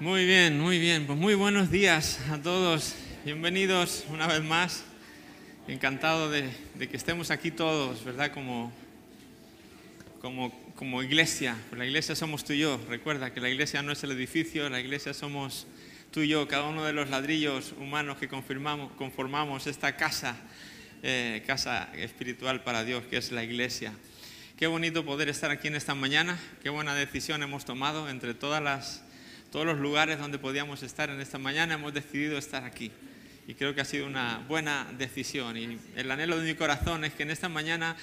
Muy bien, muy bien. Pues muy buenos días a todos. Bienvenidos una vez más. Encantado de, que estemos aquí todos, ¿verdad? Como, como, como iglesia. La iglesia somos tú y yo. Recuerda que la iglesia no es el edificio, la iglesia somos tú y yo, cada uno de los ladrillos humanos que confirmamos, conformamos esta casa, eh, casa espiritual para Dios, que es la iglesia. Qué bonito poder estar aquí en esta mañana. Qué buena decisión hemos tomado entre todas las todos los lugares donde podíamos estar en esta mañana, hemos decidido estar aquí. Y creo que ha sido una buena decisión. Y el anhelo de mi corazón es que en esta mañana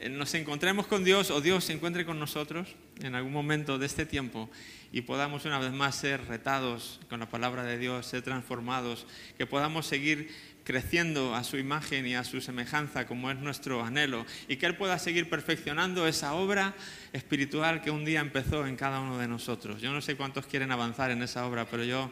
eh, nos encontremos con Dios o Dios se encuentre con nosotros en algún momento de este tiempo y podamos una vez más ser retados con la palabra de Dios, ser transformados, que podamos seguir creciendo a su imagen y a su semejanza, como es nuestro anhelo, y que Él pueda seguir perfeccionando esa obra espiritual que un día empezó en cada uno de nosotros. Yo no sé cuántos quieren avanzar en esa obra, pero yo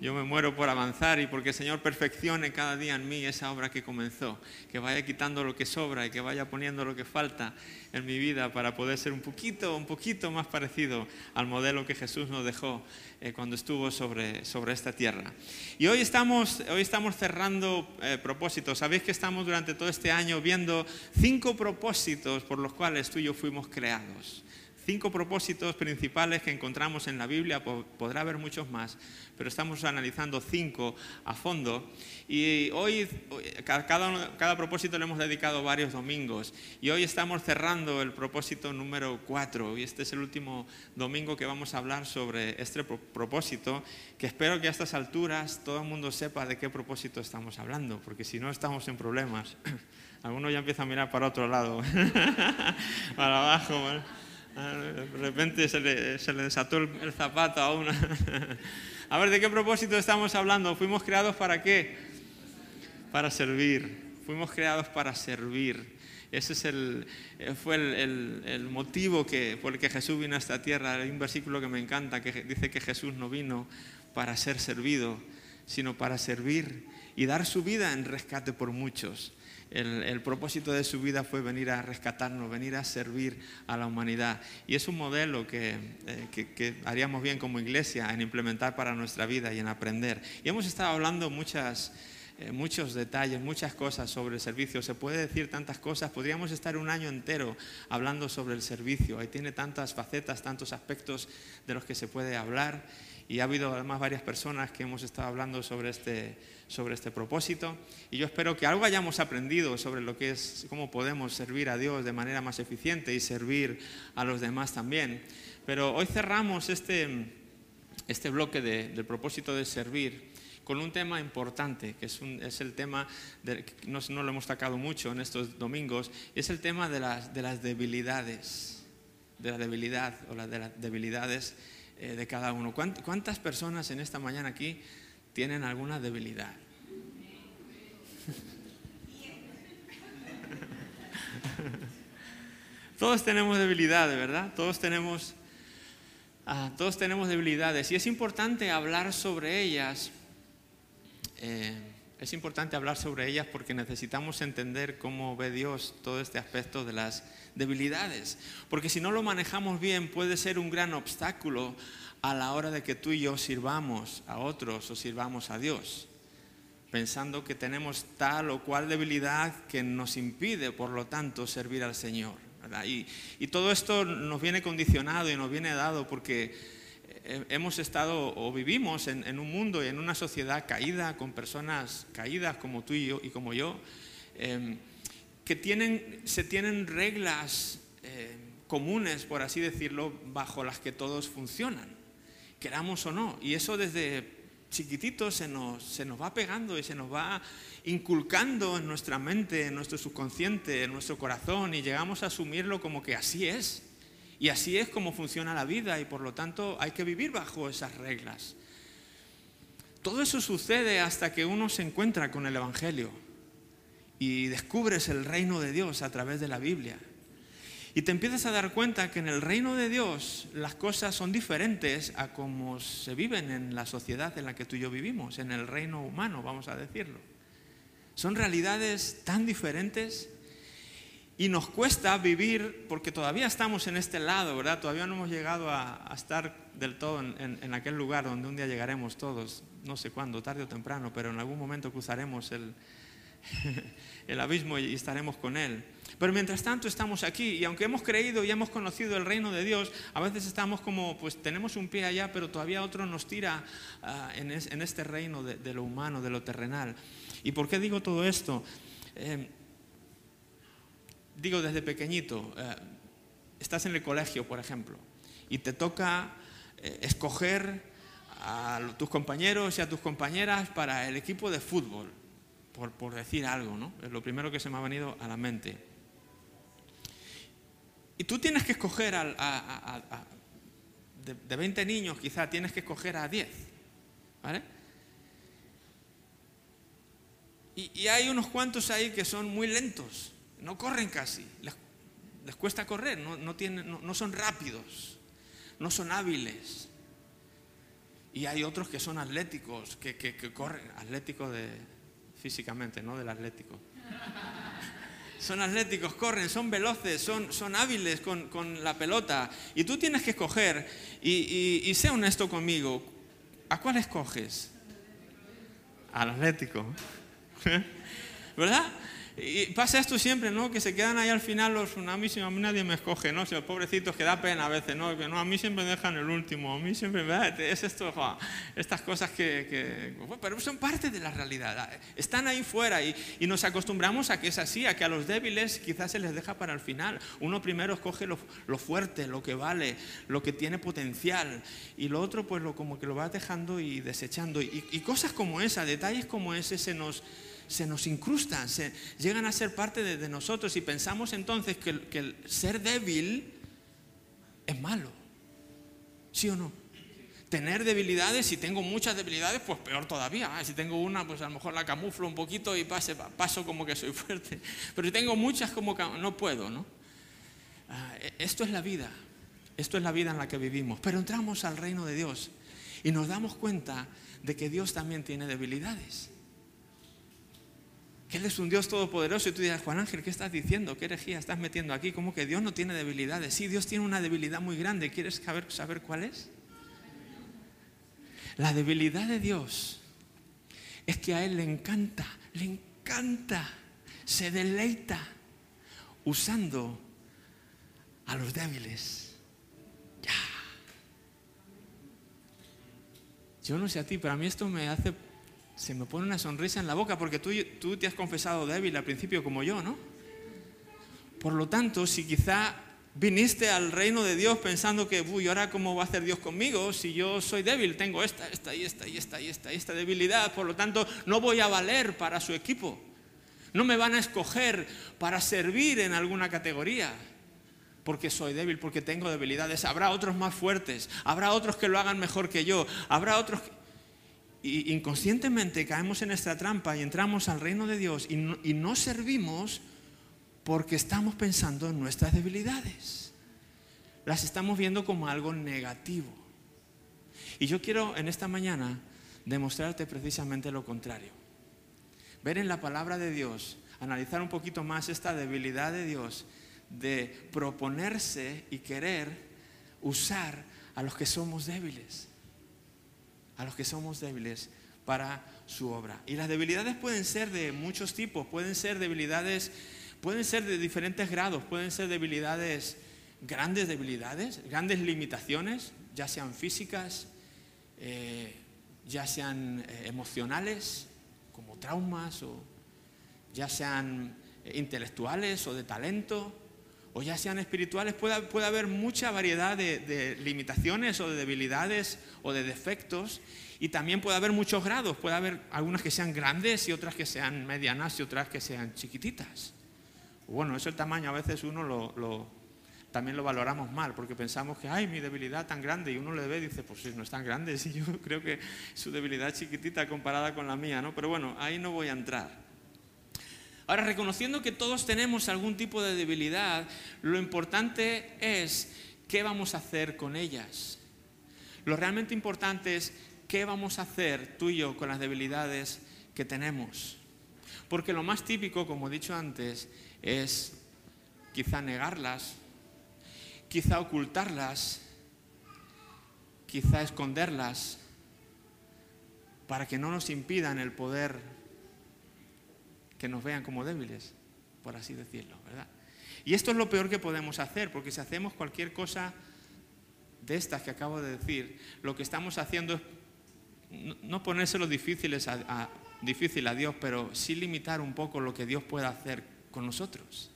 yo me muero por avanzar y porque el Señor perfeccione cada día en mí esa obra que comenzó, que vaya quitando lo que sobra y que vaya poniendo lo que falta en mi vida para poder ser un poquito, un poquito más parecido al modelo que Jesús nos dejó eh, cuando estuvo sobre, sobre esta tierra. Y hoy estamos, hoy estamos cerrando eh, propósitos. Sabéis que estamos durante todo este año viendo cinco propósitos por los cuales tú y yo fuimos creados cinco propósitos principales que encontramos en la Biblia, podrá haber muchos más, pero estamos analizando cinco a fondo. Y hoy, cada, cada propósito le hemos dedicado varios domingos, y hoy estamos cerrando el propósito número cuatro, y este es el último domingo que vamos a hablar sobre este propósito, que espero que a estas alturas todo el mundo sepa de qué propósito estamos hablando, porque si no estamos en problemas. Algunos ya empiezan a mirar para otro lado, para abajo. Ah, de repente se le, desató el, zapato a uno. a ver, ¿de qué propósito estamos hablando? ¿Fuimos creados para qué? Para servir. Fuimos creados para servir. Ese es el, eh, fue el, motivo que, por el que Jesús vino a esta tierra. Hay un versículo que me encanta que dice que Jesús no vino para ser servido, sino para servir y dar su vida en rescate por muchos el, propósito de su vida fue venir a rescatarnos, venir a servir a la humanidad. Y es un modelo que, eh, haríamos bien como iglesia en implementar para nuestra vida y en aprender. Y hemos estado hablando muchas, eh, muchos detalles, muchas cosas sobre el servicio. Se puede decir tantas cosas. Podríamos estar un año entero hablando sobre el servicio. Ahí tiene tantas facetas, tantos aspectos de los que se puede hablar. Y ha habido además varias personas que hemos estado hablando sobre este sobre este propósito y yo espero que algo hayamos aprendido sobre lo que es cómo podemos servir a Dios de manera más eficiente y servir a los demás también. Pero hoy cerramos este, este bloque del propósito de servir con un tema importante, que es, es el tema, de, no, no, lo hemos tocado mucho en estos domingos, es el tema de las, de las debilidades, de la debilidad o las de las debilidades eh, de cada uno. ¿Cuántas personas en esta mañana aquí tienen alguna debilidad. Todos tenemos debilidades, ¿verdad? Todos tenemos, ah, todos tenemos debilidades y es importante hablar sobre ellas. Eh, es importante hablar sobre ellas porque necesitamos entender cómo ve Dios todo este aspecto de las debilidades. Porque si no lo manejamos bien puede ser un gran obstáculo a la hora de que tú y yo sirvamos a otros o sirvamos a Dios, pensando que tenemos tal o cual debilidad que nos impide, por lo tanto, servir al Señor. Y, todo esto nos viene condicionado y nos viene dado porque hemos estado o vivimos en, un mundo y en una sociedad caída, con personas caídas como tú y yo y como yo, em, que tienen, se tienen reglas eh, comunes, por así decirlo, bajo las que todos funcionan queramos o no. Y eso desde chiquitito se nos, se nos va pegando y se nos va inculcando en nuestra mente, en nuestro subconsciente, en nuestro corazón y llegamos a asumirlo como que así es. Y así es como funciona la vida y por lo tanto hay que vivir bajo esas reglas. Todo eso sucede hasta que uno se encuentra con el Evangelio y descubres el reino de Dios a través de la Biblia. Y te empiezas a dar cuenta que en el reino de Dios las cosas son diferentes a como se viven en la sociedad en la que tú y yo vivimos, en el reino humano, vamos a decirlo. Son realidades tan diferentes y nos cuesta vivir, porque todavía estamos en este lado, ¿verdad? Todavía no hemos llegado a, estar del todo en, aquel lugar donde un día llegaremos todos, no sé cuándo, tarde o temprano, pero en algún momento cruzaremos el, el abismo y estaremos con Él. Pero mientras tanto estamos aquí y aunque hemos creído y hemos conocido el reino de Dios, a veces estamos como, pues tenemos un pie allá, pero todavía otro nos tira ah, en, este reino de, lo humano, de lo terrenal. ¿Y por qué digo todo esto? Eh, digo desde pequeñito, eh, estás en el colegio, por ejemplo, y te toca eh, escoger a tus compañeros y a tus compañeras para el equipo de fútbol, por, decir algo, ¿no? Es lo primero que se me ha venido a la mente. Y tú tienes que escoger a, de, 20 niños, quizá tienes que escoger a 10, ¿vale? Y, hay unos cuantos ahí que son muy lentos, no corren casi, les, cuesta correr, no, tienen, no, son rápidos, no son hábiles. Y hay otros que son atléticos, que, corren, atléticos de, físicamente, no del atlético. Son atléticos, corren, son veloces, son, son hábiles con, la pelota. Y tú tienes que escoger, y, y honesto conmigo, ¿a cuál escoges? Al atlético. ¿Verdad? Y pasa esto siempre, ¿no? Que se quedan ahí al final los tsunamis y a mí nadie me escoge, ¿no? Si los pobrecitos que da pena a veces, ¿no? Que no, a mí siempre me dejan el último, a mí siempre, ¿verdad? Es esto, estas cosas que, pero son parte de la realidad. Están ahí fuera y, nos acostumbramos a que es así, a que a los débiles quizás se les deja para el final. Uno primero escoge lo, lo fuerte, lo que vale, lo que tiene potencial y lo otro pues lo como que lo va dejando y desechando. Y, y cosas como esa, detalles como ese se nos se nos incrustan, se, llegan a ser parte de, nosotros y pensamos entonces que, el ser débil es malo. ¿Sí o no? Tener debilidades, si tengo muchas debilidades, pues peor todavía. Ah, si tengo una, pues a lo mejor la camuflo un poquito y pase, paso como que soy fuerte. Pero si tengo muchas, como que no puedo, ¿no? Ah, e, esto es la vida. Esto es la vida en la que vivimos. Pero entramos al reino de Dios y nos damos cuenta de que Dios también tiene debilidades que Él es un Dios todopoderoso. Y tú dirás, Juan Ángel, ¿qué estás diciendo? ¿Qué herejía estás metiendo aquí? ¿Cómo que Dios no tiene debilidades? Sí, Dios tiene una debilidad muy grande. ¿Quieres saber, saber cuál es? La debilidad de Dios es que a Él le encanta, le encanta, se deleita usando a los débiles. Ya. Yo no sé a ti, pero a mí esto me hace se me pone una sonrisa en la boca porque tú, tú te has confesado débil al principio como yo, ¿no? Por lo tanto, si quizá viniste al reino de Dios pensando que, uy, ahora cómo va a hacer Dios conmigo si yo soy débil, tengo esta, esta y esta y esta y esta y esta debilidad, por lo tanto no voy a valer para su equipo. No me van a escoger para servir en alguna categoría porque soy débil, porque tengo debilidades. Habrá otros más fuertes, habrá otros que lo hagan mejor que yo, habrá otros que y inconscientemente caemos en esta trampa y entramos al reino de Dios y no, servimos porque estamos pensando en nuestras debilidades. Las estamos viendo como algo negativo. Y yo quiero en esta mañana demostrarte precisamente lo contrario. Ver en la palabra de Dios, analizar un poquito más esta debilidad de Dios de proponerse y querer usar a los que somos débiles a los que somos débiles para su obra. Y las debilidades pueden ser de muchos tipos, pueden ser debilidades, pueden ser de diferentes grados, pueden ser debilidades, grandes debilidades, grandes limitaciones, ya sean físicas, eh, ya sean eh, emocionales, como traumas, o ya sean eh, intelectuales o de talento, o ya sean espirituales, puede, puede haber mucha variedad de, limitaciones o de debilidades o de defectos. Y también puede haber muchos grados, puede haber algunas que sean grandes y otras que sean medianas y otras que sean chiquititas. Bueno, eso el tamaño a veces uno lo, también lo valoramos mal, porque pensamos que, ay, mi debilidad tan grande, y uno le ve y dice, pues no es tan grande, si yo creo que su debilidad es chiquitita comparada con la mía, ¿no? Pero bueno, ahí no voy a entrar. Ahora, reconociendo que todos tenemos algún tipo de debilidad, lo importante es qué vamos a hacer con ellas. Lo realmente importante es qué vamos a hacer tú y yo con las debilidades que tenemos. Porque lo más típico, como he dicho antes, es quizá negarlas, quizá ocultarlas, quizá esconderlas para que no nos impidan el poder que nos vean como débiles, por así decirlo, ¿verdad? Y esto es lo peor que podemos hacer, porque si hacemos cualquier cosa de estas que acabo de decir, lo que estamos haciendo es no ponérselo difícil a Dios, pero sí limitar un poco lo que Dios pueda hacer con nosotros.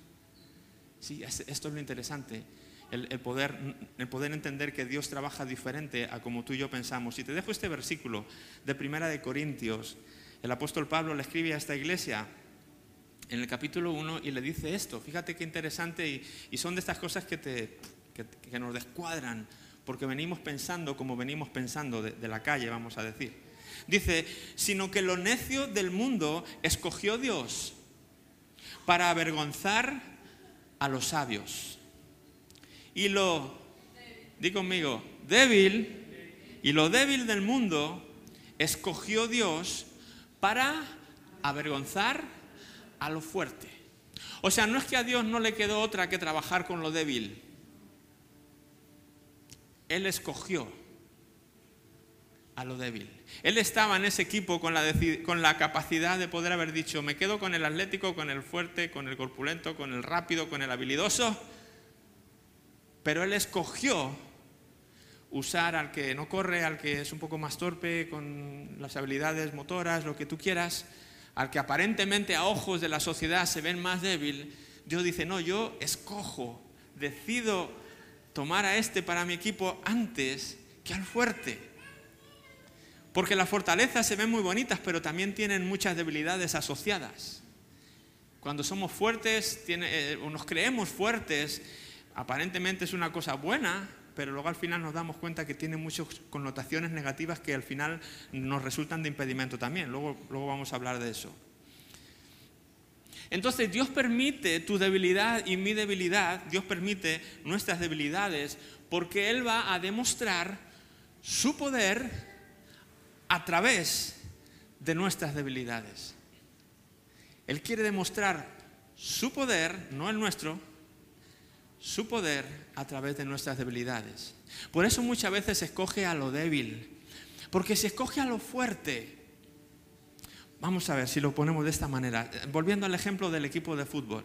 Sí, esto es lo interesante, el, poder, el poder entender que Dios trabaja diferente a como tú y yo pensamos. Y te dejo este versículo de Primera de Corintios. El apóstol Pablo le escribe a esta iglesia en el capítulo 1 y le dice esto. Fíjate qué interesante y, son de estas cosas que, te, que nos descuadran porque venimos pensando como venimos pensando de, la calle, vamos a decir. Dice, sino que lo necio del mundo escogió Dios para avergonzar a los sabios. Y lo, di conmigo, débil, y lo débil del mundo escogió Dios para avergonzar a lo fuerte. O sea, no es que a Dios no le quedó otra que trabajar con lo débil. Él escogió a lo débil. Él estaba en ese equipo con la, con la, capacidad de poder haber dicho, me quedo con el atlético, con el fuerte, con el corpulento, con el rápido, con el habilidoso, pero él escogió usar al que no corre, al que es un poco más torpe, con las habilidades motoras, lo que tú quieras, al que aparentemente a ojos de la sociedad se ven más débil. Dios dice, no, yo escojo, decido tomar a este para mi equipo antes que al fuerte. Porque las fortalezas se ven muy bonitas, pero también tienen muchas debilidades asociadas. Cuando somos fuertes eh, o nos creemos fuertes, aparentemente es una cosa buena, pero luego al final nos damos cuenta que tiene muchas connotaciones negativas que al final nos resultan de impedimento también. Luego, luego vamos a hablar de eso. Entonces Dios permite tu debilidad y mi debilidad, Dios permite nuestras debilidades, porque Él va a demostrar su poder a través de nuestras debilidades. Él quiere demostrar su poder, no el nuestro, su poder a través de nuestras debilidades. Por eso muchas veces se escoge a lo débil, porque si escoge a lo fuerte, Vamos a ver si lo ponemos de esta manera. Volviendo al ejemplo del equipo de fútbol.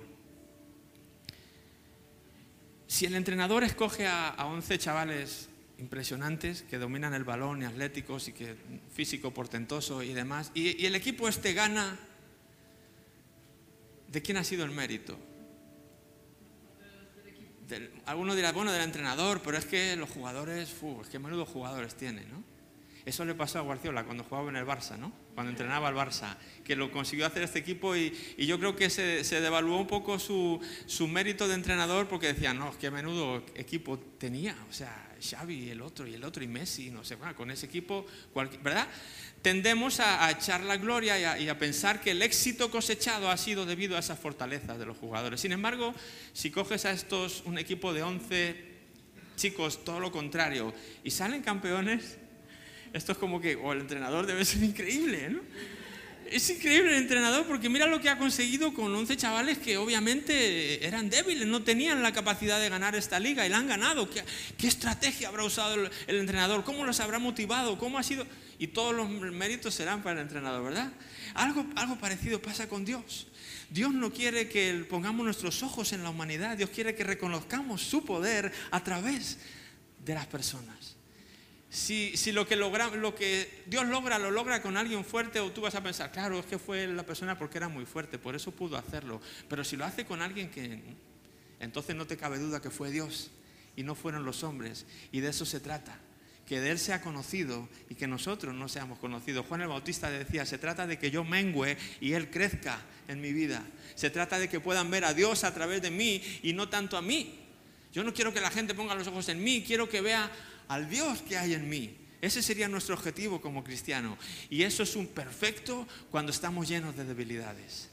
Si el entrenador escoge a, 11 chavales impresionantes que dominan el balón y atléticos y que físico portentoso y demás, y, el equipo este gana, ¿de quién ha sido el mérito? Alguno dirá, bueno, del entrenador, pero es que los jugadores, uf, es que menudo jugadores tienen, ¿no? Eso le pasó a Guardiola cuando jugaba en el Barça, ¿no? Cuando entrenaba al Barça, que lo consiguió hacer este equipo y, yo creo que se, devaluó un poco su, mérito de entrenador porque decían, no, qué menudo equipo tenía, o sea, Xavi, el otro y el otro y Messi, no sé, bueno, con ese equipo, ¿verdad? Tendemos a, echar la gloria y a, y a pensar que el éxito cosechado ha sido debido a esas fortalezas de los jugadores. Sin embargo, si coges a estos, un equipo de 11 chicos, todo lo contrario, y salen campeones, esto es como que, o el entrenador debe ser increíble, ¿no? Es increíble el entrenador porque mira lo que ha conseguido con 11 chavales que obviamente eran débiles, no tenían la capacidad de ganar esta liga y la han ganado. ¿Qué, estrategia habrá usado el, el, entrenador? ¿Cómo los habrá motivado? ¿Cómo ha sido? Y todos los méritos serán para el entrenador, ¿verdad? Algo, algo parecido pasa con Dios. Dios no quiere que pongamos nuestros ojos en la humanidad, Dios quiere que reconozcamos su poder a través de las personas. Si, lo, que logra, lo que Dios logra, lo logra con alguien fuerte, o tú vas a pensar, claro, es que fue la persona porque era muy fuerte, por eso pudo hacerlo. Pero si lo hace con alguien que, entonces no te cabe duda que fue Dios y no fueron los hombres. Y de eso se trata, que de Él sea conocido y que nosotros no seamos conocidos. Juan el Bautista decía, se trata de que yo mengüe y Él crezca en mi vida. Se trata de que puedan ver a Dios a través de mí y no tanto a mí. Yo no quiero que la gente ponga los ojos en mí, quiero que vea al Dios que hay en mí. Ese sería nuestro objetivo como cristiano. Y eso es un perfecto cuando estamos llenos de debilidades.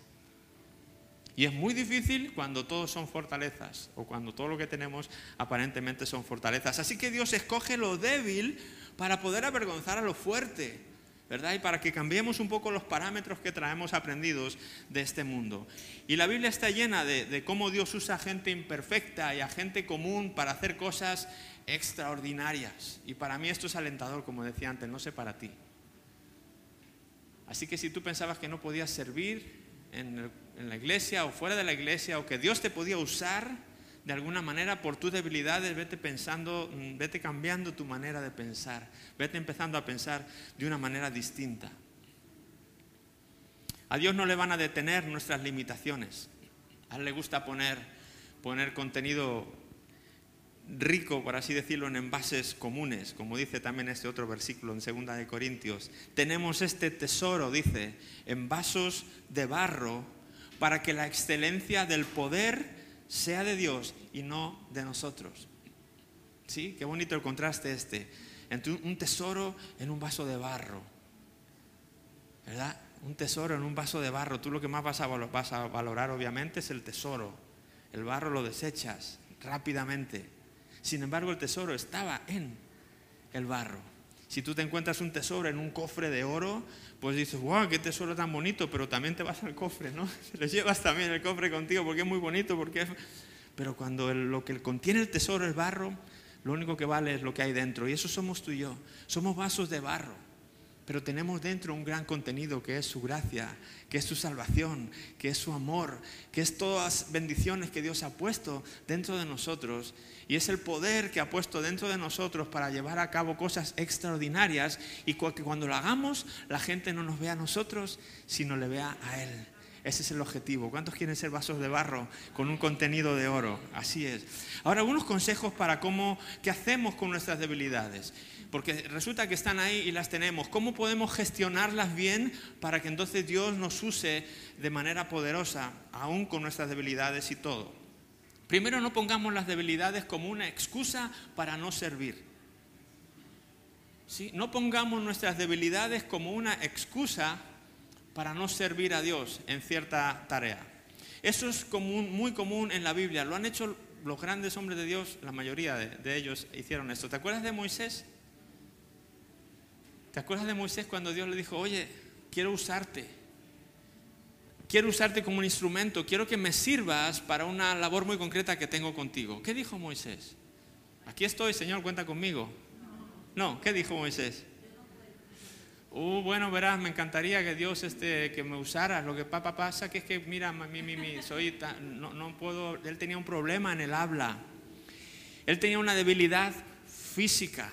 Y es muy difícil cuando todos son fortalezas o cuando todo lo que tenemos aparentemente son fortalezas. Así que Dios escoge lo débil para poder avergonzar a lo fuerte. ¿Verdad? Y para que cambiemos un poco los parámetros que traemos aprendidos de este mundo. Y la Biblia está llena de, cómo Dios usa a gente imperfecta y a gente común para hacer cosas extraordinarias. Y para mí esto es alentador, como decía antes, no sé para ti. Así que si tú pensabas que no podías servir en la iglesia o fuera de la iglesia o que Dios te podía usar, de alguna manera por tus debilidades, vete pensando, mm, vete cambiando tu manera de pensar, vete empezando a pensar de una manera distinta. A Dios no le van a detener nuestras limitaciones. A Él le gusta poner, poner contenido rico, por así decirlo, en envases comunes, como dice también este otro versículo en 2 de Corintios. Tenemos este tesoro, dice, en vasos de barro, para que la excelencia del poder sea de Dios y no de nosotros. ¿Sí? Qué bonito el contraste este. Entre un tesoro en un vaso de barro. ¿Verdad? Un tesoro en un vaso de barro. Tú lo que más vas a, vas a valorar obviamente es el tesoro. El barro lo desechas rápidamente. Sin embargo, el tesoro estaba en el barro. Si tú te encuentras un tesoro en un cofre de oro, pues dices, wow, qué tesoro tan bonito, pero también te vas al cofre, ¿no? Le llevas también el cofre contigo porque es muy bonito, porque Pero cuando lo que contiene el tesoro es barro, lo único que vale es lo que hay dentro. Y eso somos tú y yo. Somos vasos de barro pero tenemos dentro un gran contenido que es su gracia, que es su salvación, que es su amor, que es todas bendiciones que Dios ha puesto dentro de nosotros y es el poder que ha puesto dentro de nosotros para llevar a cabo cosas extraordinarias y que cuando lo hagamos la gente no nos vea a nosotros, sino le vea a Él. Ese es el objetivo. ¿Cuántos quieren ser vasos de barro con un contenido de oro? Así es. Ahora, algunos consejos para cómo, qué hacemos con nuestras debilidades porque resulta que están ahí y las tenemos. ¿Cómo podemos gestionarlas bien para que entonces Dios nos use de manera poderosa, aún con nuestras debilidades y todo? Primero, no pongamos las debilidades como una excusa para no servir. ¿Sí? No pongamos nuestras debilidades como una excusa para no servir a Dios en cierta tarea. Eso es común, muy común en la Biblia. Lo han hecho los grandes hombres de Dios, la mayoría de, de ellos hicieron esto. ¿Te acuerdas de Moisés? ¿Te acuerdas de Moisés cuando Dios le dijo, oye, quiero usarte? Quiero usarte como un instrumento, quiero que me sirvas para una labor muy concreta que tengo contigo. ¿Qué dijo Moisés? Aquí estoy, Señor, cuenta conmigo. No, ¿qué dijo Moisés? Uh, bueno, verás, me encantaría que Dios este, que me usara. Lo que papá pasa que es que, mira, mi, mi, mi, soy no, no puedo. Él tenía un problema en el habla. Él tenía una debilidad física.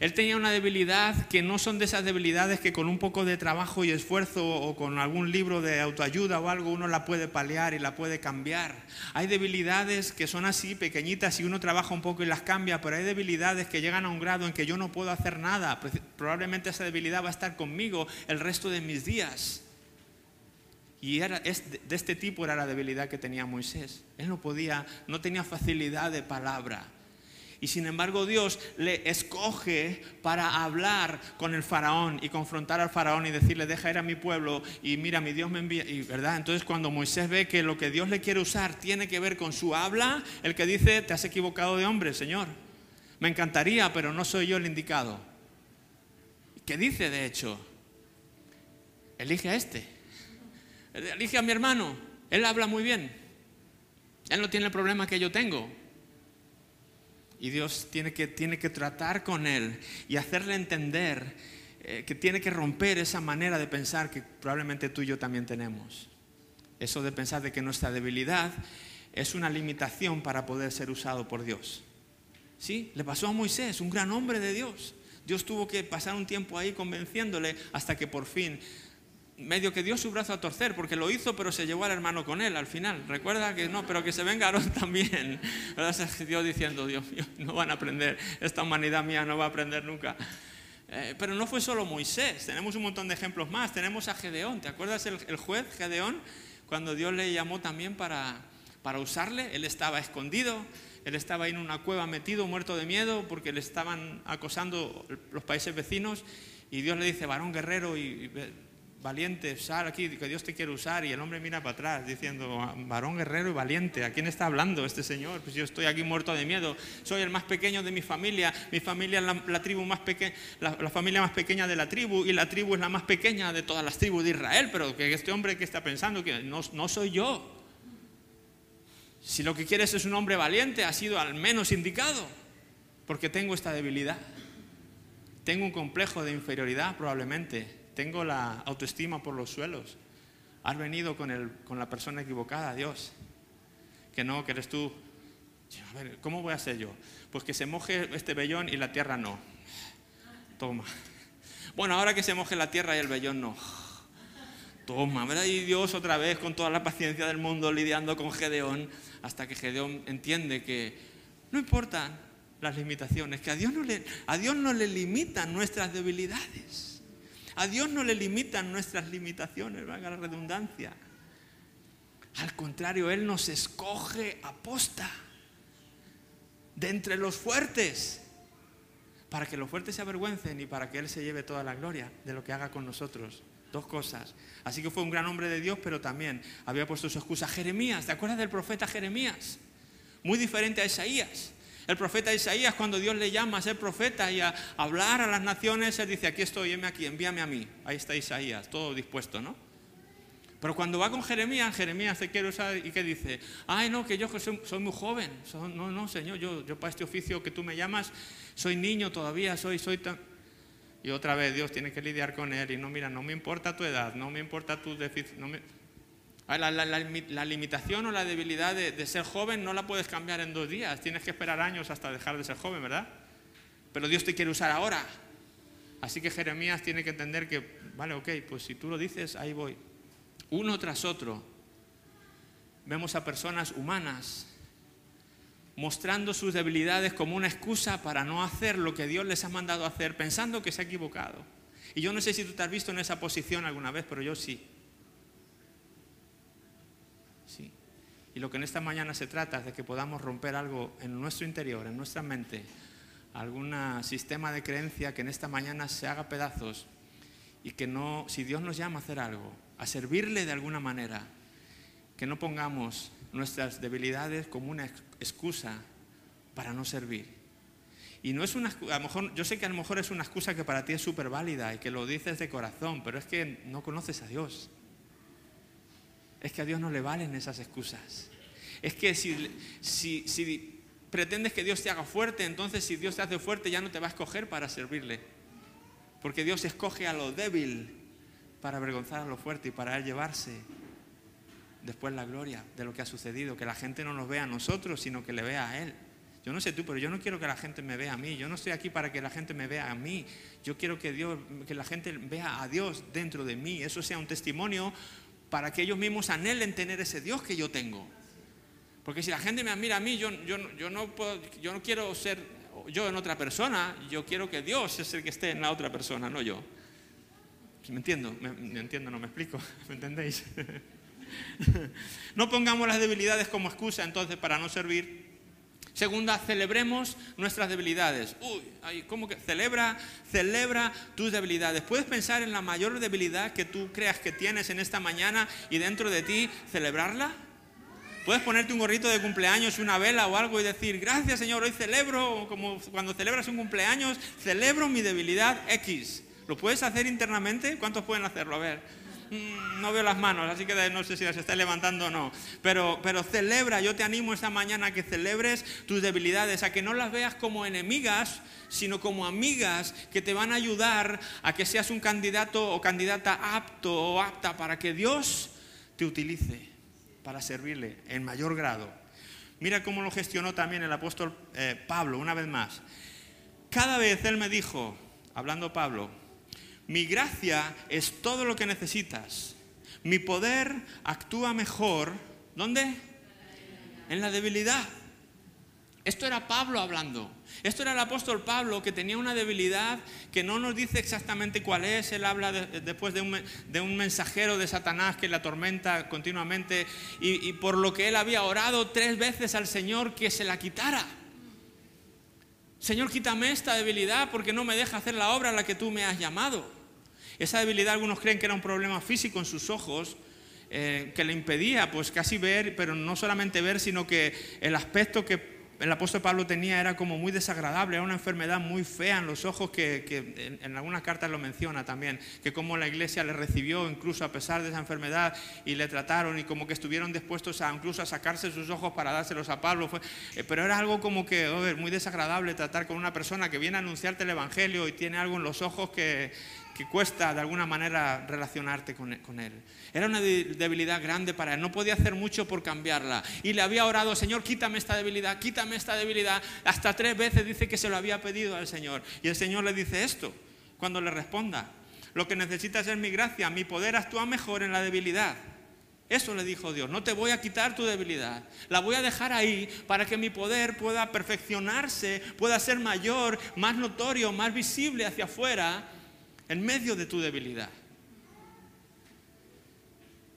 Él tenía una debilidad que no son de esas debilidades que con un poco de trabajo y esfuerzo o con algún libro de autoayuda o algo uno la puede paliar y la puede cambiar. Hay debilidades que son así, pequeñitas, y uno trabaja un poco y las cambia, pero hay debilidades que llegan a un grado en que yo no puedo hacer nada. Probablemente esa debilidad va a estar conmigo el resto de mis días. Y era, de este tipo era la debilidad que tenía Moisés. Él no podía, no tenía facilidad de palabra. Y sin embargo Dios le escoge para hablar con el faraón y confrontar al faraón y decirle, deja ir a mi pueblo y mira, mi Dios me envía. Y verdad, entonces cuando Moisés ve que lo que Dios le quiere usar tiene que ver con su habla, el que dice, te has equivocado de hombre, Señor. Me encantaría, pero no soy yo el indicado. ¿Qué dice de hecho? Elige a este. Elige a mi hermano. Él habla muy bien. Él no tiene el problema que yo tengo. Y Dios tiene que, tiene que tratar con él y hacerle entender eh, que tiene que romper esa manera de pensar que probablemente tú y yo también tenemos. Eso de pensar de que nuestra debilidad es una limitación para poder ser usado por Dios. ¿Sí? Le pasó a Moisés, un gran hombre de Dios. Dios tuvo que pasar un tiempo ahí convenciéndole hasta que por fin medio que dio su brazo a torcer, porque lo hizo, pero se llevó al hermano con él al final. Recuerda que no, pero que se venga Aarón también. ¿Verdad? Dios diciendo, Dios mío, no van a aprender, esta humanidad mía no va a aprender nunca. Eh, pero no fue solo Moisés, tenemos un montón de ejemplos más. Tenemos a Gedeón, ¿te acuerdas el, el juez Gedeón? Cuando Dios le llamó también para, para usarle, él estaba escondido, él estaba en una cueva metido, muerto de miedo, porque le estaban acosando los países vecinos. Y Dios le dice, varón guerrero, y valiente, sal aquí, que Dios te quiere usar. Y el hombre mira para atrás diciendo, varón guerrero y valiente, ¿a quién está hablando este señor? Pues yo estoy aquí muerto de miedo, soy el más pequeño de mi familia, mi familia es la, tribu más pequeña, la, familia más pequeña de la tribu y la tribu es la más pequeña de todas las tribus de Israel, pero que este hombre que está pensando que no, no soy yo. Si lo que quieres es un hombre valiente, ha sido al menos indicado, porque tengo esta debilidad. Tengo un complejo de inferioridad probablemente tengo la autoestima por los suelos. Has venido con, el, con la persona equivocada, Dios. Que no, que eres tú. A ver, ¿cómo voy a ser yo? Pues que se moje este vellón y la tierra no. Toma. Bueno, ahora que se moje la tierra y el vellón no. Toma, ¿verdad? Y Dios otra vez con toda la paciencia del mundo lidiando con Gedeón, hasta que Gedeón entiende que no importan las limitaciones, que a Dios no le, a Dios no le limitan nuestras debilidades. A Dios no le limitan nuestras limitaciones, valga la redundancia. Al contrario, Él nos escoge aposta de entre los fuertes, para que los fuertes se avergüencen y para que Él se lleve toda la gloria de lo que haga con nosotros. Dos cosas. Así que fue un gran hombre de Dios, pero también había puesto su excusa. Jeremías, ¿te acuerdas del profeta Jeremías? Muy diferente a Isaías. El profeta Isaías, cuando Dios le llama a ser profeta y a hablar a las naciones, él dice, aquí estoy, heme aquí, envíame a mí. Ahí está Isaías, todo dispuesto, ¿no? Pero cuando va con Jeremías, Jeremías se quiere usar y que dice, ay no, que yo soy, muy joven. no, no, Señor, yo, yo para este oficio que tú me llamas, soy niño todavía, soy, soy tan... Y otra vez Dios tiene que lidiar con él y no, mira, no me importa tu edad, no me importa tu déficit, no me... La, limitación o la debilidad de, ser joven no la puedes cambiar en dos días. Tienes que esperar años hasta dejar de ser joven, ¿verdad? Pero Dios te quiere usar ahora. Así que Jeremías tiene que entender que, vale, ok, pues si tú lo dices, ahí voy. Uno tras otro, vemos a personas humanas mostrando sus debilidades como una excusa para no hacer lo que Dios les ha mandado hacer, pensando que se ha equivocado. Y yo no sé si tú te has visto en esa posición alguna vez, pero yo sí. Y lo que en esta mañana se trata es de que podamos romper algo en nuestro interior, en nuestra mente, algún sistema de creencia que en esta mañana se haga pedazos y que no, si Dios nos llama a hacer algo, a servirle de alguna manera, que no pongamos nuestras debilidades como una excusa para no servir. Y no es una, a lo mejor, yo sé que a lo mejor es una excusa que para ti es súper válida y que lo dices de corazón, pero es que no conoces a Dios es que a Dios no le valen esas excusas. Es que si, si, pretendes que Dios te haga fuerte, entonces si Dios te hace fuerte ya no te va a escoger para servirle. Porque Dios escoge a lo débil para avergonzar a lo fuerte y para llevarse después la gloria de lo que ha sucedido. Que la gente no nos vea a nosotros, sino que le vea a Él. Yo no sé tú, pero yo no quiero que la gente me vea a mí. Yo no estoy aquí para que la gente me vea a mí. Yo quiero que, Dios, que la gente vea a Dios dentro de mí. Eso sea un testimonio para que ellos mismos anhelen tener ese Dios que yo tengo. Porque si la gente me admira a mí, yo, yo, yo, no, puedo, yo no quiero ser yo en otra persona, yo quiero que Dios es el que esté en la otra persona, no yo. ¿Me entiendo? ¿Me, entiendo? ¿No me explico? ¿Me entendéis? no pongamos las debilidades como excusa entonces para no servir Segunda, celebremos nuestras debilidades. Uy, ¿cómo que? Celebra, celebra tus debilidades. Puedes pensar en la mayor debilidad que tú creas que tienes en esta mañana y dentro de ti celebrarla. Puedes ponerte un gorrito de cumpleaños, una vela o algo y decir, gracias Señor, hoy celebro, como cuando celebras un cumpleaños, celebro mi debilidad X. ¿Lo puedes hacer internamente? ¿Cuántos pueden hacerlo? A ver. Mm, no veo las manos, así que no sé si las está levantando o no. Pero, pero celebra, yo te animo esta mañana a que celebres tus debilidades, a que no las veas como enemigas, sino como amigas que te van a ayudar a que seas un candidato o candidata apto o apta para que Dios te utilice para servirle en mayor grado. Mira cómo lo gestionó también el apóstol eh, Pablo, una vez más. Cada vez él me dijo, hablando Pablo, mi gracia es todo lo que necesitas. Mi poder actúa mejor. ¿Dónde? En la debilidad. Esto era Pablo hablando. Esto era el apóstol Pablo que tenía una debilidad que no nos dice exactamente cuál es. Él habla después de un, mensajero de Satanás que le atormenta continuamente y por lo que él había orado tres veces al Señor que se la quitara. Señor, quítame esta debilidad porque no me deja hacer la obra a la que tú me has llamado. Esa debilidad algunos creen que era un problema físico en sus ojos, eh, que le impedía pues casi ver, pero no solamente ver, sino que el aspecto que el apóstol Pablo tenía era como muy desagradable, era una enfermedad muy fea en los ojos que, en, algunas cartas lo menciona también, que como la iglesia le recibió incluso a pesar de esa enfermedad y le trataron y como que estuvieron dispuestos a incluso a sacarse sus ojos para dárselos a Pablo, eh, pero era algo como que muy desagradable tratar con una persona que viene a anunciarte el Evangelio y tiene algo en los ojos que, que cuesta de alguna manera relacionarte con él. Era una debilidad grande para él, no podía hacer mucho por cambiarla. Y le había orado, Señor, quítame esta debilidad, quítame esta debilidad. Hasta tres veces dice que se lo había pedido al Señor. Y el Señor le dice esto cuando le responda. Lo que necesitas es mi gracia, mi poder actúa mejor en la debilidad. Eso le dijo Dios, no te voy a quitar tu debilidad, la voy a dejar ahí para que mi poder pueda perfeccionarse, pueda ser mayor, más notorio, más visible hacia afuera en medio de tu debilidad.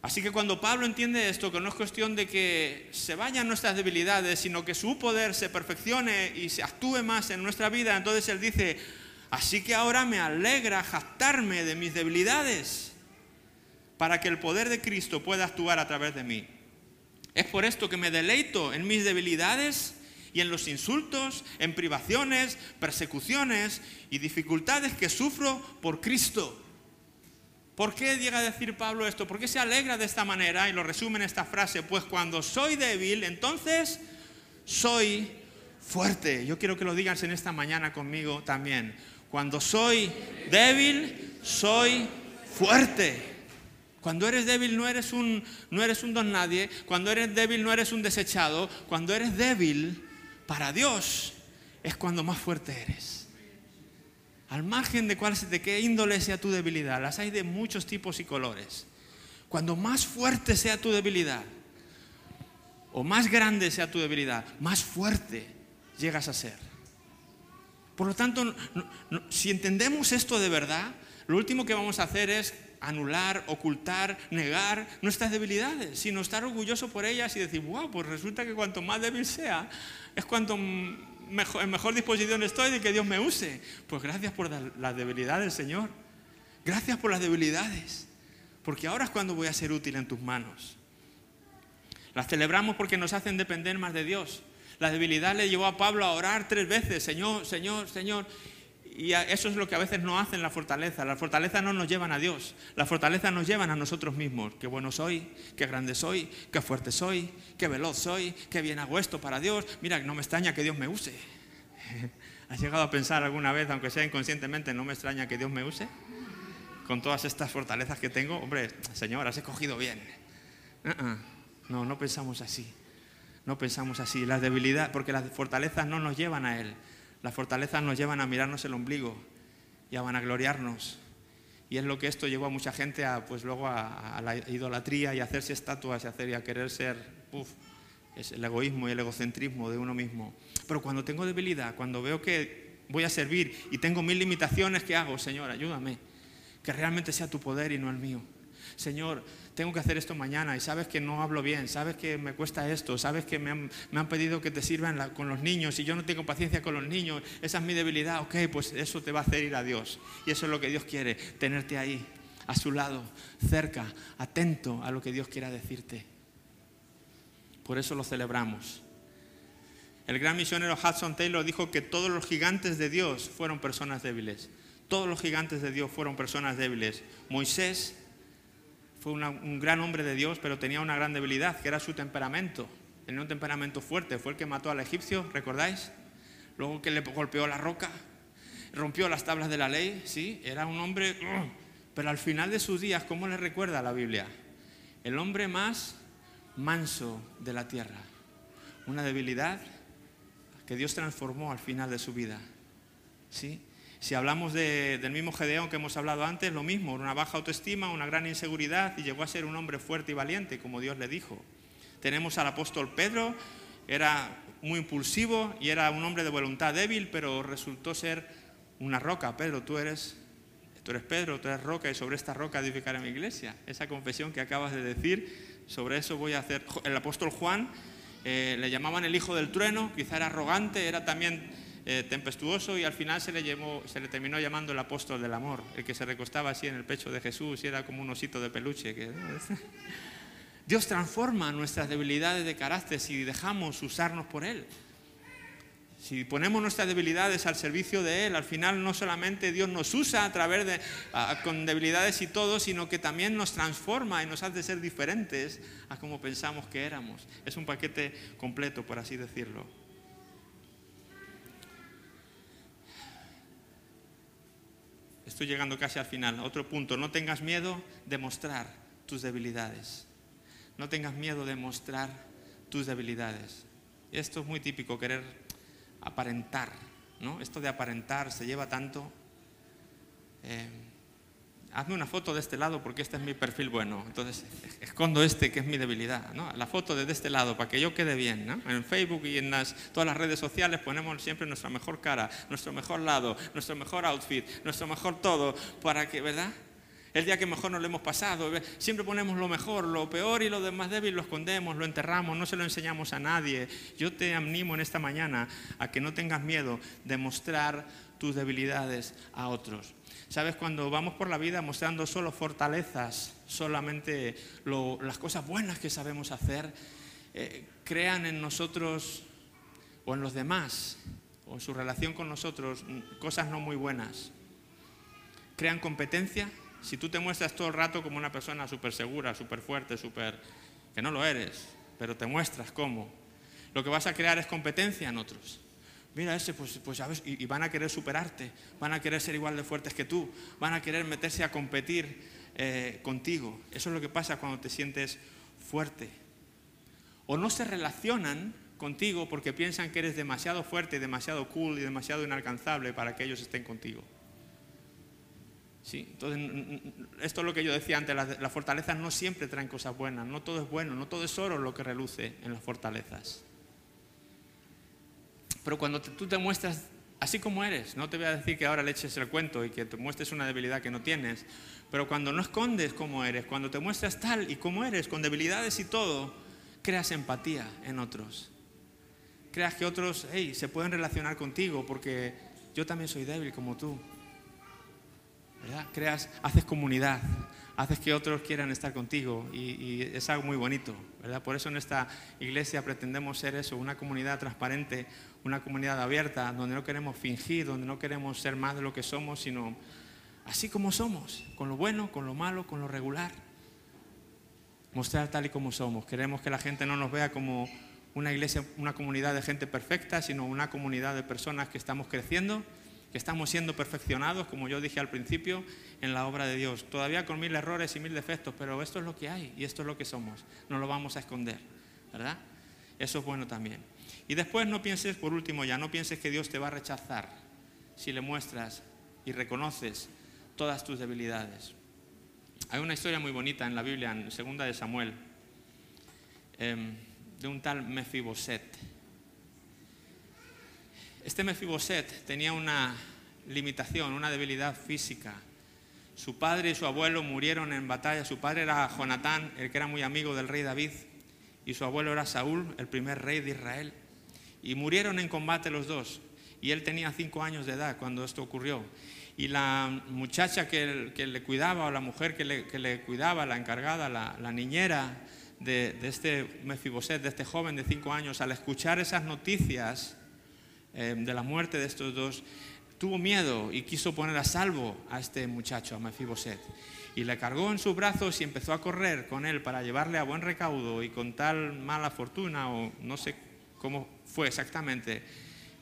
Así que cuando Pablo entiende esto, que no es cuestión de que se vayan nuestras debilidades, sino que su poder se perfeccione y se actúe más en nuestra vida, entonces él dice, así que ahora me alegra jactarme de mis debilidades, para que el poder de Cristo pueda actuar a través de mí. Es por esto que me deleito en mis debilidades y en los insultos, en privaciones, persecuciones y dificultades que sufro por Cristo. ¿Por qué llega a decir Pablo esto? ¿Por qué se alegra de esta manera? Y lo resume en esta frase, pues cuando soy débil, entonces soy fuerte. Yo quiero que lo digas en esta mañana conmigo también. Cuando soy débil, soy fuerte. Cuando eres débil no eres un, no eres un don nadie. Cuando eres débil no eres un desechado. Cuando eres débil, para Dios es cuando más fuerte eres. Al margen de, cuál, de qué índole sea tu debilidad, las hay de muchos tipos y colores. Cuando más fuerte sea tu debilidad, o más grande sea tu debilidad, más fuerte llegas a ser. Por lo tanto, si entendemos esto de verdad, lo último que vamos a hacer es anular, ocultar, negar nuestras debilidades, sino estar orgulloso por ellas y decir, wow, pues resulta que cuanto más débil sea, es cuanto mejor, en mejor disposición estoy de que Dios me use. Pues gracias por las debilidades, Señor. Gracias por las debilidades. Porque ahora es cuando voy a ser útil en tus manos. Las celebramos porque nos hacen depender más de Dios. La debilidad le llevó a Pablo a orar tres veces, Señor, Señor, Señor y eso es lo que a veces no hacen la fortaleza. La fortaleza no nos llevan a Dios, la fortaleza nos llevan a nosotros mismos. Qué bueno soy, qué grande soy, qué fuerte soy, qué veloz soy, qué bien hago esto para Dios. Mira, no me extraña que Dios me use. ¿Has llegado a pensar alguna vez, aunque sea inconscientemente, no me extraña que Dios me use? Con todas estas fortalezas que tengo, hombre, Señor, has escogido bien. Uh-uh. No, no pensamos así. No pensamos así. La debilidad, porque las fortalezas no nos llevan a Él las fortalezas nos llevan a mirarnos el ombligo y a vanagloriarnos. Y es lo que esto llevó a mucha gente a, pues luego a, la idolatría y a hacerse estatuas y a, hacer, y a querer ser, uf, es el egoísmo y el egocentrismo de uno mismo. Pero cuando tengo debilidad, cuando veo que voy a servir y tengo mil limitaciones, ¿qué hago? Señor, ayúdame. Que realmente sea tu poder y no el mío. Señor, tengo que hacer esto mañana y sabes que no hablo bien, sabes que me cuesta esto, sabes que me han, pedido que te sirvan con los niños y yo no tengo paciencia con los niños, esa es mi debilidad, ok, pues eso te va a hacer ir a Dios. Y eso es lo que Dios quiere, tenerte ahí, a su lado, cerca, atento a lo que Dios quiera decirte. Por eso lo celebramos. El gran misionero Hudson Taylor dijo que todos los gigantes de Dios fueron personas débiles. Todos los gigantes de Dios fueron personas débiles. Moisés fue un gran hombre de Dios, pero tenía una gran debilidad, que era su temperamento. Tenía un temperamento fuerte, fue el que mató al egipcio, ¿recordáis? Luego que le golpeó la roca, rompió las tablas de la ley, ¿sí? Era un hombre, pero al final de sus días, ¿cómo le recuerda la Biblia? El hombre más manso de la tierra. Una debilidad que Dios transformó al final de su vida, ¿sí? Si hablamos del mismo Gedeón que hemos hablado antes, lo mismo, una baja autoestima, una gran inseguridad y llegó a ser un hombre fuerte y valiente, como Dios le dijo. Tenemos al apóstol Pedro, era muy impulsivo y era un hombre de voluntad débil, pero resultó ser una roca. Pedro, tú eres, tú eres Pedro, tú eres roca y sobre esta roca edificaré mi iglesia. Esa confesión que acabas de decir, sobre eso voy a hacer. El apóstol Juan eh, le llamaban el hijo del trueno, quizá era arrogante, era también eh, tempestuoso y al final se le, se le terminó llamando el apóstol del amor, el que se recostaba así en el pecho de Jesús y era como un osito de peluche. Que, Dios transforma nuestras debilidades de carácter si dejamos usarnos por Él. Si ponemos nuestras debilidades al servicio de Él, al final no solamente Dios nos usa a través de, con debilidades y todo, sino que también nos transforma y nos hace ser diferentes a como pensamos que éramos. Es un paquete completo, por así decirlo. Estoy llegando casi al final. Otro punto, no tengas miedo de mostrar tus debilidades. No tengas miedo de mostrar tus debilidades. Esto es muy típico, querer aparentar, ¿no? Esto de aparentar se lleva tanto. Eh, hazme una foto de este lado porque este es mi perfil bueno. Entonces escondo este que es mi debilidad. La foto de este lado para que yo quede bien. En Facebook y en todas las redes sociales ponemos siempre nuestra mejor cara, nuestro mejor lado, nuestro mejor outfit, nuestro mejor todo, para que, ¿verdad? el día que mejor nos lo hemos pasado. Siempre ponemos lo mejor, lo peor y lo más débil lo escondemos, lo enterramos, no se lo enseñamos a nadie. Yo te animo en esta mañana a que no tengas miedo de mostrar tus debilidades a otros. Sabes, cuando vamos por la vida mostrando solo fortalezas, solamente las cosas buenas que sabemos hacer, eh, crean en nosotros o en los demás, o en su relación con nosotros, cosas no muy buenas. Crean competencia, si tú te muestras todo el rato como una persona súper segura, súper fuerte, súper... que no lo eres, pero te muestras como, lo que vas a crear es competencia en otros. Mira ese, pues, pues sabes, y, van a querer superarte, van a querer ser igual de fuertes que tú, van a querer meterse a competir eh, contigo. Eso es lo que pasa cuando te sientes fuerte. O no se relacionan contigo porque piensan que eres demasiado fuerte, demasiado cool y demasiado inalcanzable para que ellos estén contigo. ¿Sí? Entonces, esto es lo que yo decía antes, las, fortalezas no siempre traen cosas buenas, no todo es bueno, no todo es oro lo que reluce en las fortalezas. Pero cuando tú te muestras así como eres, no te voy a decir que ahora le eches el cuento y que te muestres una debilidad que no tienes, pero cuando no escondes cómo eres, cuando te muestras tal y como eres, con debilidades y todo, creas empatía en otros. Creas que otros, hey, se pueden relacionar contigo porque yo también soy débil como tú. Creas, haces comunidad, haces que otros quieran estar contigo y, es algo muy bonito, ¿verdad? Por eso en esta iglesia pretendemos ser eso, una comunidad transparente, una comunidad abierta, donde no queremos fingir, donde no queremos ser más de lo que somos, sino así como somos, con lo bueno, con lo malo, con lo regular. Mostrar tal y como somos. Queremos que la gente no nos vea como una iglesia, una comunidad de gente perfecta, sino una comunidad de personas que estamos creciendo que estamos siendo perfeccionados, como yo dije al principio, en la obra de Dios. Todavía con mil errores y mil defectos, pero esto es lo que hay y esto es lo que somos. No lo vamos a esconder, ¿verdad? Eso es bueno también. Y después no pienses, por último ya, no pienses que Dios te va a rechazar si le muestras y reconoces todas tus debilidades. Hay una historia muy bonita en la Biblia, en segunda de Samuel, em, de un tal Mefiboset. Este Mefiboset tenía una limitación, una debilidad física. Su padre y su abuelo murieron en batalla. Su padre era Jonatán, el que era muy amigo del rey David, y su abuelo era Saúl, el primer rey de Israel. Y murieron en combate los dos. Y él tenía cinco años de edad cuando esto ocurrió. Y la muchacha que, le cuidaba, o la mujer que le, cuidaba, la encargada, la, niñera de, este Mefiboset, de este joven de cinco años, al escuchar esas noticias, Em, de la muerte de estos dos, tuvo miedo y quiso poner a salvo a este muchacho, a Mefiboset. Y le cargó en sus brazos y empezó a correr con él para llevarle a buen recaudo y con tal mala fortuna, o no sé cómo fue exactamente,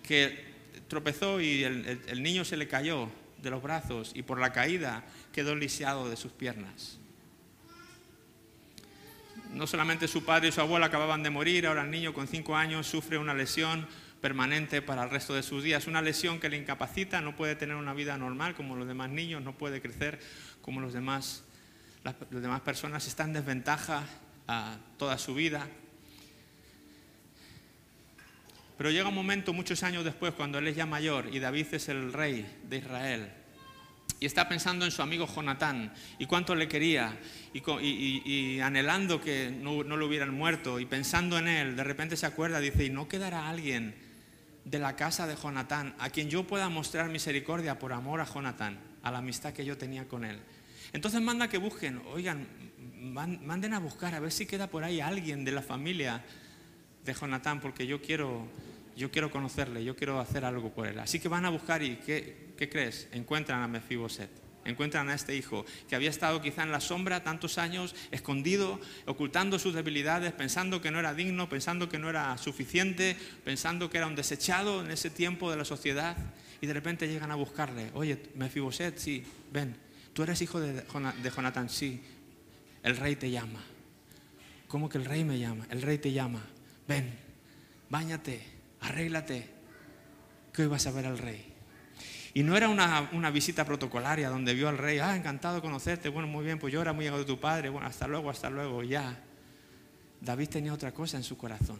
que tropezó y el, niño se le cayó de los brazos y por la caída quedó lisiado de sus piernas. No solamente su padre y su abuela acababan de morir, ahora el niño con cinco años sufre una lesión permanente para el resto de sus días. Una lesión que le incapacita, no puede tener una vida normal como los demás niños, no puede crecer como los demás, las, demás personas, está en desventaja toda su vida. Pero llega un momento, muchos años después, cuando él es ya mayor y David es el rey de Israel, y está pensando en su amigo Jonatán y cuánto le quería y, anhelando que no, lo hubieran muerto y pensando en él, de repente se acuerda, dice, ¿y no quedará alguien de la casa de Jonatán, a quien yo pueda mostrar misericordia por amor a Jonatán, a la amistad que yo tenía con él. Entonces manda que busquen, oigan, manden a buscar a ver si queda por ahí alguien de la familia de Jonatán, porque yo quiero, yo quiero conocerle, yo quiero hacer algo por él. Así que van a buscar y ¿qué, crees? Encuentran a Mefiboset. Encuentran a este hijo que había estado quizá en la sombra tantos años, escondido, ocultando sus debilidades, pensando que no era digno, pensando que no era suficiente, pensando que era un desechado en ese tiempo de la sociedad. Y de repente llegan a buscarle. Oye, Mefiboset, sí, ven. Tú eres hijo de, de Jonatán, sí. El rey te llama. ¿Cómo que el rey me llama? El rey te llama. Ven, báñate, arréglate, que hoy vas a ver al rey. Y no era una, visita protocolaria donde vio al rey, ah, encantado de conocerte, bueno, muy bien, pues yo era muy amigo de tu padre, bueno, hasta luego, hasta luego, ya. David tenía otra cosa en su corazón.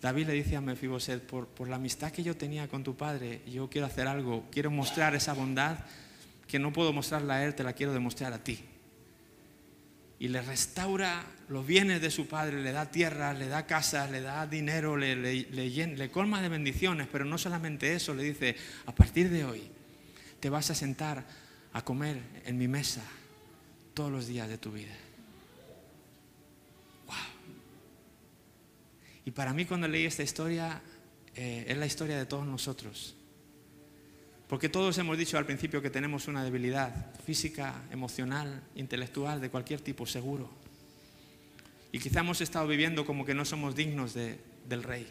David le dice a Mefiboset, por, por la amistad que yo tenía con tu padre, yo quiero hacer algo, quiero mostrar esa bondad que no puedo mostrarla a él, te la quiero demostrar a ti. Y le restaura los bienes de su padre, le da tierra, le da casas, le da dinero, le, le, colma de bendiciones, pero no solamente eso, le dice, a partir de hoy te vas a sentar a comer en mi mesa todos los días de tu vida. Wow. Y para mí cuando leí esta historia, eh, es la historia de todos nosotros. Porque todos hemos dicho al principio que tenemos una debilidad física, emocional, intelectual, de cualquier tipo, seguro. Y quizá hemos estado viviendo como que no somos dignos del Rey.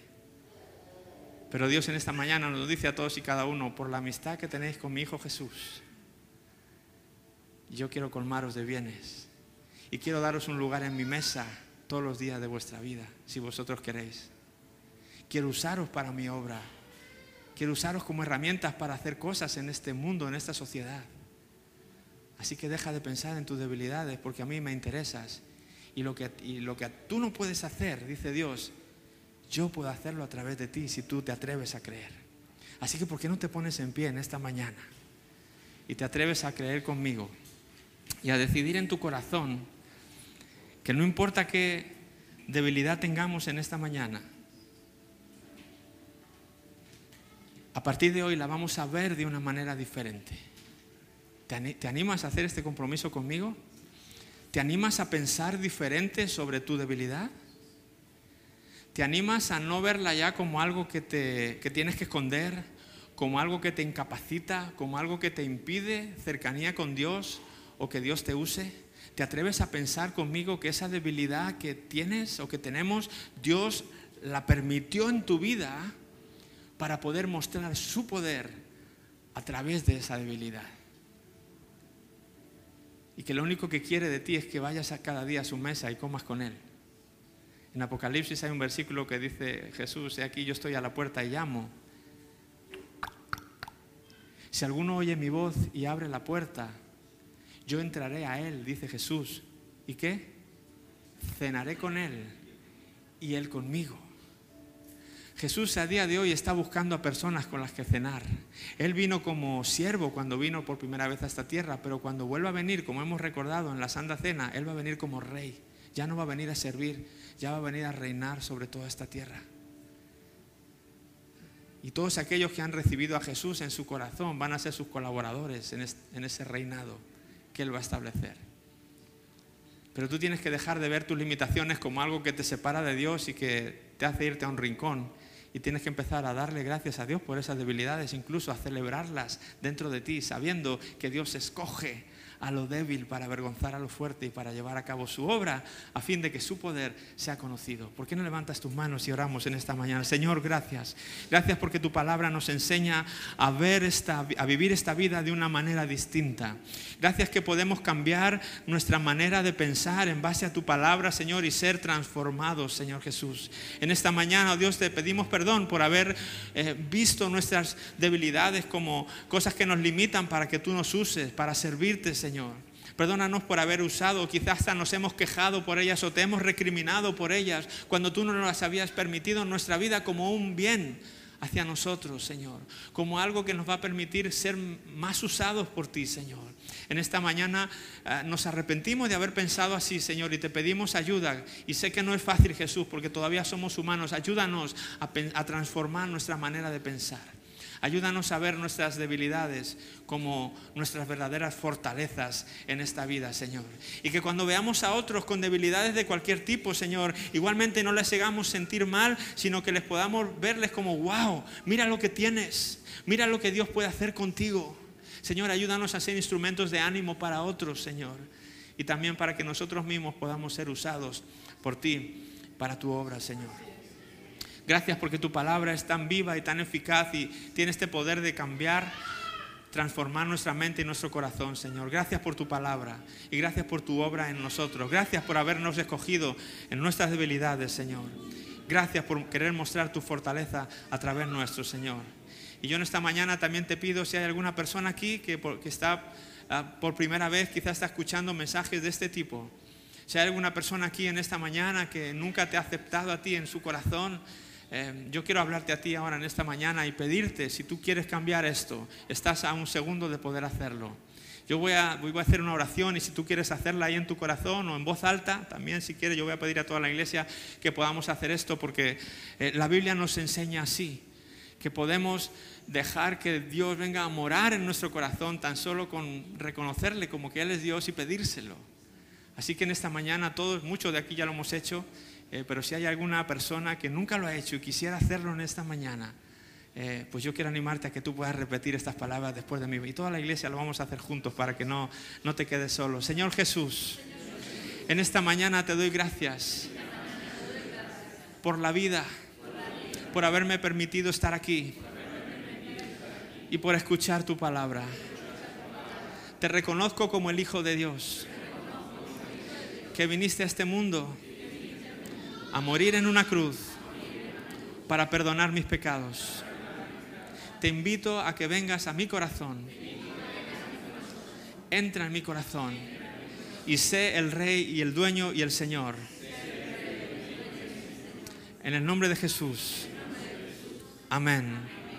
Pero Dios en esta mañana nos dice a todos y cada uno, por la amistad que tenéis con mi Hijo Jesús, yo quiero colmaros de bienes y quiero daros un lugar en mi mesa todos los días de vuestra vida, si vosotros queréis. Quiero usaros para mi obra, Quiero usaros como herramientas para hacer cosas en este mundo, en esta sociedad. Así que deja de pensar en tus debilidades porque a mí me interesas. Y lo que, lo que tú no puedes hacer, dice Dios, yo puedo hacerlo a través de ti si tú te atreves a creer. Así que ¿por qué no te pones en pie en esta mañana y te atreves a creer conmigo y a decidir en tu corazón que no importa qué debilidad tengamos en esta mañana, a partir de hoy la vamos a ver de una manera diferente. ¿Te animas a hacer este compromiso conmigo? ¿Te animas a pensar diferente sobre tu debilidad? ¿Te animas a no verla ya como algo que, te, que tienes que esconder, como algo que te incapacita, como algo que te impide cercanía con Dios o que Dios te use? ¿Te atreves a pensar conmigo que esa debilidad que tienes o que tenemos, Dios la permitió en tu vida para poder mostrar su poder a través de esa debilidad. Y que lo único que quiere de ti es que vayas a cada día a su mesa y comas con Él. En Apocalipsis hay un versículo que dice Jesús, he aquí yo estoy a la puerta y llamo. Si alguno oye mi voz y abre la puerta, yo entraré a Él, dice Jesús. ¿Y qué? Cenaré con Él y Él conmigo. Jesús a día de hoy está buscando a personas con las que cenar. Él vino como siervo cuando vino por primera vez a esta tierra, pero cuando vuelva a venir, como hemos recordado en la Santa Cena, Él va a venir como rey. Ya no va a venir a servir, ya va a venir a reinar sobre toda esta tierra. Y todos aquellos que han recibido a Jesús en su corazón van a ser sus colaboradores en ese reinado que Él va a establecer. Pero tú tienes que dejar de ver tus limitaciones como algo que te separa de Dios y que te hace irte a un rincón y tienes que empezar a darle gracias a Dios por esas debilidades, incluso a celebrarlas dentro de ti, sabiendo que Dios escoge a lo débil para avergonzar a lo fuerte y para llevar a cabo su obra a fin de que su poder sea conocido. ¿Por qué no levantas tus manos y oramos en esta mañana? Señor, gracias. Gracias porque tu palabra nos enseña a ver esta a vivir esta vida de una manera distinta. Gracias que podemos cambiar nuestra manera de pensar en base a tu palabra, Señor, y ser transformados, Señor Jesús. En esta mañana, oh Dios, te pedimos perdón por haber eh, visto nuestras debilidades como cosas que nos limitan para que tú nos uses, para servirte, Señor. Señor. Perdónanos por haber usado, quizás hasta nos hemos quejado por ellas o te hemos recriminado por ellas cuando tú no nos las habías permitido en nuestra vida como un bien hacia nosotros, Señor, como algo que nos va a permitir ser más usados por ti, Señor. En esta mañana eh, nos arrepentimos de haber pensado así, Señor, y te pedimos ayuda. Y sé que no es fácil, Jesús, porque todavía somos humanos. Ayúdanos a transformar nuestra manera de pensar. Ayúdanos a ver nuestras debilidades como nuestras verdaderas fortalezas en esta vida, Señor. Y que cuando veamos a otros con debilidades de cualquier tipo, Señor, igualmente no les hagamos sentir mal, sino que les podamos verles como, wow, mira lo que tienes, mira lo que Dios puede hacer contigo. Señor, ayúdanos a ser instrumentos de ánimo para otros, Señor. Y también para que nosotros mismos podamos ser usados por ti para tu obra, Señor. Gracias porque tu palabra es tan viva y tan eficaz y tiene este poder de cambiar, transformar nuestra mente y nuestro corazón, Señor. Gracias por tu palabra y gracias por tu obra en nosotros. Gracias por habernos escogido en nuestras debilidades, Señor. Gracias por querer mostrar tu fortaleza a través nuestro, Señor. Y yo en esta mañana también te pido si hay alguna persona aquí que, está ah, por primera vez, quizás está escuchando mensajes de este tipo. Si hay alguna persona aquí en esta mañana que nunca te ha aceptado a ti en su corazón, Em, yo quiero hablarte a ti ahora en esta mañana y pedirte, si tú quieres cambiar esto, estás a un segundo de poder hacerlo. Yo voy a, voy a hacer una oración y si tú quieres hacerla ahí en tu corazón o en voz alta, también si quieres, yo voy a pedir a toda la iglesia que podamos hacer esto porque eh, la Biblia nos enseña así, que podemos dejar que Dios venga a morar en nuestro corazón tan solo con reconocerle como que Él es Dios y pedírselo. Así que en esta mañana todos, muchos de aquí ya lo hemos hecho, eh, pero si hay alguna persona que nunca lo ha hecho y quisiera hacerlo en esta mañana, eh, pues yo quiero animarte a que tú puedas repetir estas palabras después de mí. Y toda la iglesia lo vamos a hacer juntos para que no, no te quedes solo. Señor Jesús, en esta mañana te doy gracias por la vida, por haberme permitido estar aquí y por escuchar tu palabra. Te reconozco como el Hijo de Dios, que viniste a este mundo a morir en una cruz para perdonar mis pecados. Te invito a que vengas a mi corazón. Entra en mi corazón y sé el Rey y el dueño y el Señor. En el nombre de Jesús. Amén.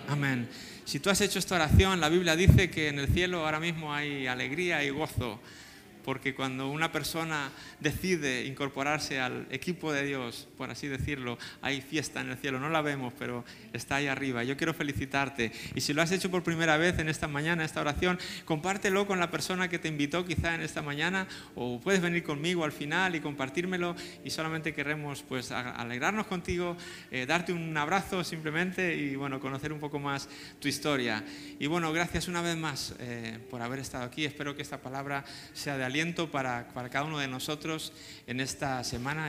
Amén. Si tú has hecho esta oración, la Biblia dice que en el cielo ahora mismo hay alegría y gozo porque cuando una persona decide incorporarse al equipo de Dios, por así decirlo, hay fiesta en el cielo, no la vemos, pero está ahí arriba. Yo quiero felicitarte. Y si lo has hecho por primera vez en esta mañana, esta oración, compártelo con la persona que te invitó quizá en esta mañana, o puedes venir conmigo al final y compartírmelo, y solamente queremos pues alegrarnos contigo, eh, darte un abrazo simplemente y bueno, conocer un poco más tu historia. Y bueno, gracias una vez más eh, por haber estado aquí. Espero que esta palabra sea de aliento para, para cada uno de nosotros en esta semana.